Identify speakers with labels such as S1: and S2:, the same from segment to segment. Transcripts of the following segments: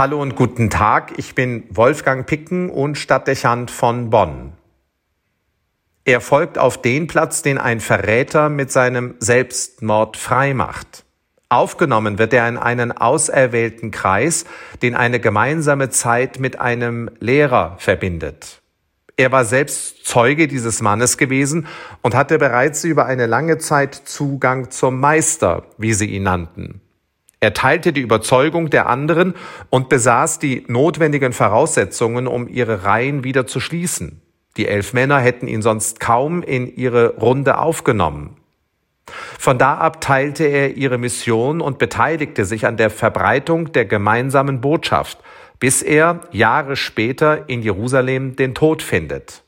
S1: Hallo und guten Tag, ich bin Wolfgang Picken und Stadtdechant von Bonn. Er folgt auf den Platz, den ein Verräter mit seinem Selbstmord freimacht. Aufgenommen wird er in einen auserwählten Kreis, den eine gemeinsame Zeit mit einem Lehrer verbindet. Er war selbst Zeuge dieses Mannes gewesen und hatte bereits über eine lange Zeit Zugang zum Meister, wie sie ihn nannten. Er teilte die Überzeugung der anderen und besaß die notwendigen Voraussetzungen, um ihre Reihen wieder zu schließen. Die elf Männer hätten ihn sonst kaum in ihre Runde aufgenommen. Von da ab teilte er ihre Mission und beteiligte sich an der Verbreitung der gemeinsamen Botschaft, bis er Jahre später in Jerusalem den Tod findet.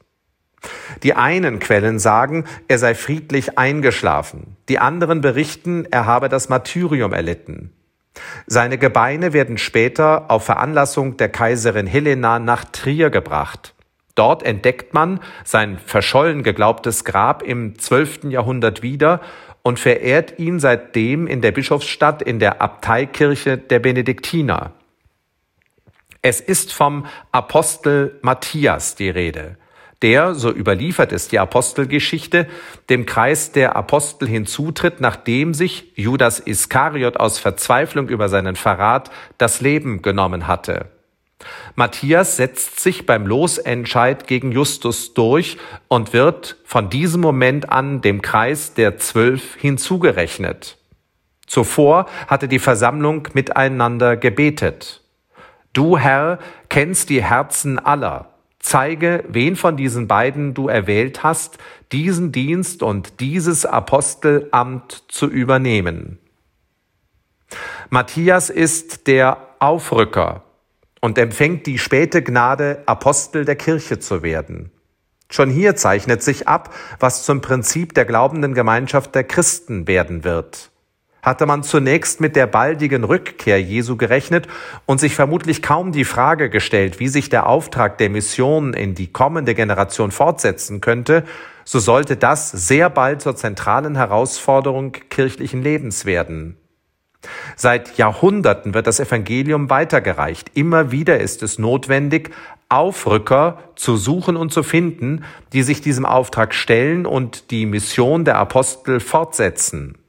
S1: Die einen Quellen sagen, er sei friedlich eingeschlafen, die anderen berichten, er habe das Martyrium erlitten. Seine Gebeine werden später auf Veranlassung der Kaiserin Helena nach Trier gebracht. Dort entdeckt man sein verschollen geglaubtes Grab im 12. Jahrhundert wieder und verehrt ihn seitdem in der Bischofsstadt in der Abteikirche der Benediktiner. Es ist vom Apostel Matthias die Rede der, so überliefert es die Apostelgeschichte, dem Kreis der Apostel hinzutritt, nachdem sich Judas Iskariot aus Verzweiflung über seinen Verrat das Leben genommen hatte. Matthias setzt sich beim Losentscheid gegen Justus durch und wird von diesem Moment an dem Kreis der Zwölf hinzugerechnet. Zuvor hatte die Versammlung miteinander gebetet. Du Herr kennst die Herzen aller. Zeige, wen von diesen beiden du erwählt hast, diesen Dienst und dieses Apostelamt zu übernehmen. Matthias ist der Aufrücker und empfängt die späte Gnade, Apostel der Kirche zu werden. Schon hier zeichnet sich ab, was zum Prinzip der glaubenden Gemeinschaft der Christen werden wird hatte man zunächst mit der baldigen Rückkehr Jesu gerechnet und sich vermutlich kaum die Frage gestellt, wie sich der Auftrag der Mission in die kommende Generation fortsetzen könnte, so sollte das sehr bald zur zentralen Herausforderung kirchlichen Lebens werden. Seit Jahrhunderten wird das Evangelium weitergereicht. Immer wieder ist es notwendig, Aufrücker zu suchen und zu finden, die sich diesem Auftrag stellen und die Mission der Apostel fortsetzen.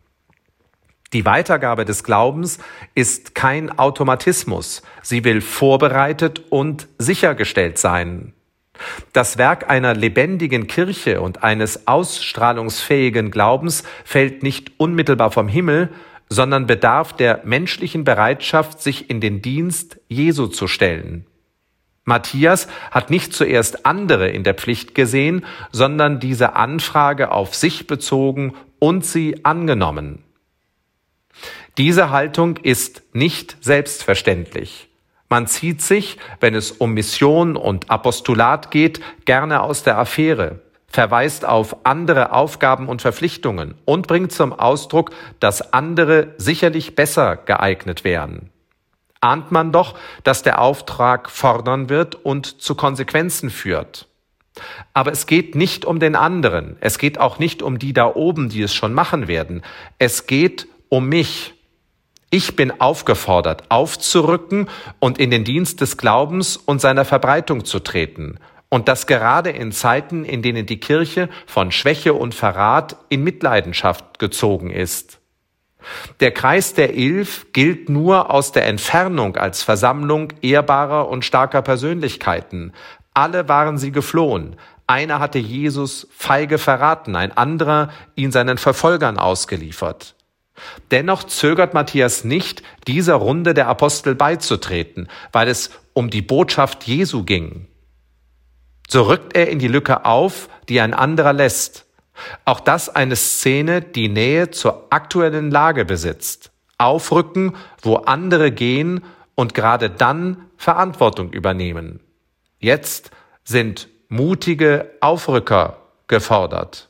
S1: Die Weitergabe des Glaubens ist kein Automatismus. Sie will vorbereitet und sichergestellt sein. Das Werk einer lebendigen Kirche und eines ausstrahlungsfähigen Glaubens fällt nicht unmittelbar vom Himmel, sondern bedarf der menschlichen Bereitschaft, sich in den Dienst Jesu zu stellen. Matthias hat nicht zuerst andere in der Pflicht gesehen, sondern diese Anfrage auf sich bezogen und sie angenommen. Diese Haltung ist nicht selbstverständlich. Man zieht sich, wenn es um Mission und Apostolat geht, gerne aus der Affäre, verweist auf andere Aufgaben und Verpflichtungen und bringt zum Ausdruck, dass andere sicherlich besser geeignet wären. Ahnt man doch, dass der Auftrag fordern wird und zu Konsequenzen führt. Aber es geht nicht um den anderen, es geht auch nicht um die da oben, die es schon machen werden, es geht um mich, ich bin aufgefordert, aufzurücken und in den Dienst des Glaubens und seiner Verbreitung zu treten. Und das gerade in Zeiten, in denen die Kirche von Schwäche und Verrat in Mitleidenschaft gezogen ist. Der Kreis der Elf gilt nur aus der Entfernung als Versammlung ehrbarer und starker Persönlichkeiten. Alle waren sie geflohen. Einer hatte Jesus feige verraten, ein anderer ihn seinen Verfolgern ausgeliefert. Dennoch zögert Matthias nicht, dieser Runde der Apostel beizutreten, weil es um die Botschaft Jesu ging. So rückt er in die Lücke auf, die ein anderer lässt. Auch das eine Szene, die Nähe zur aktuellen Lage besitzt. Aufrücken, wo andere gehen und gerade dann Verantwortung übernehmen. Jetzt sind mutige Aufrücker gefordert.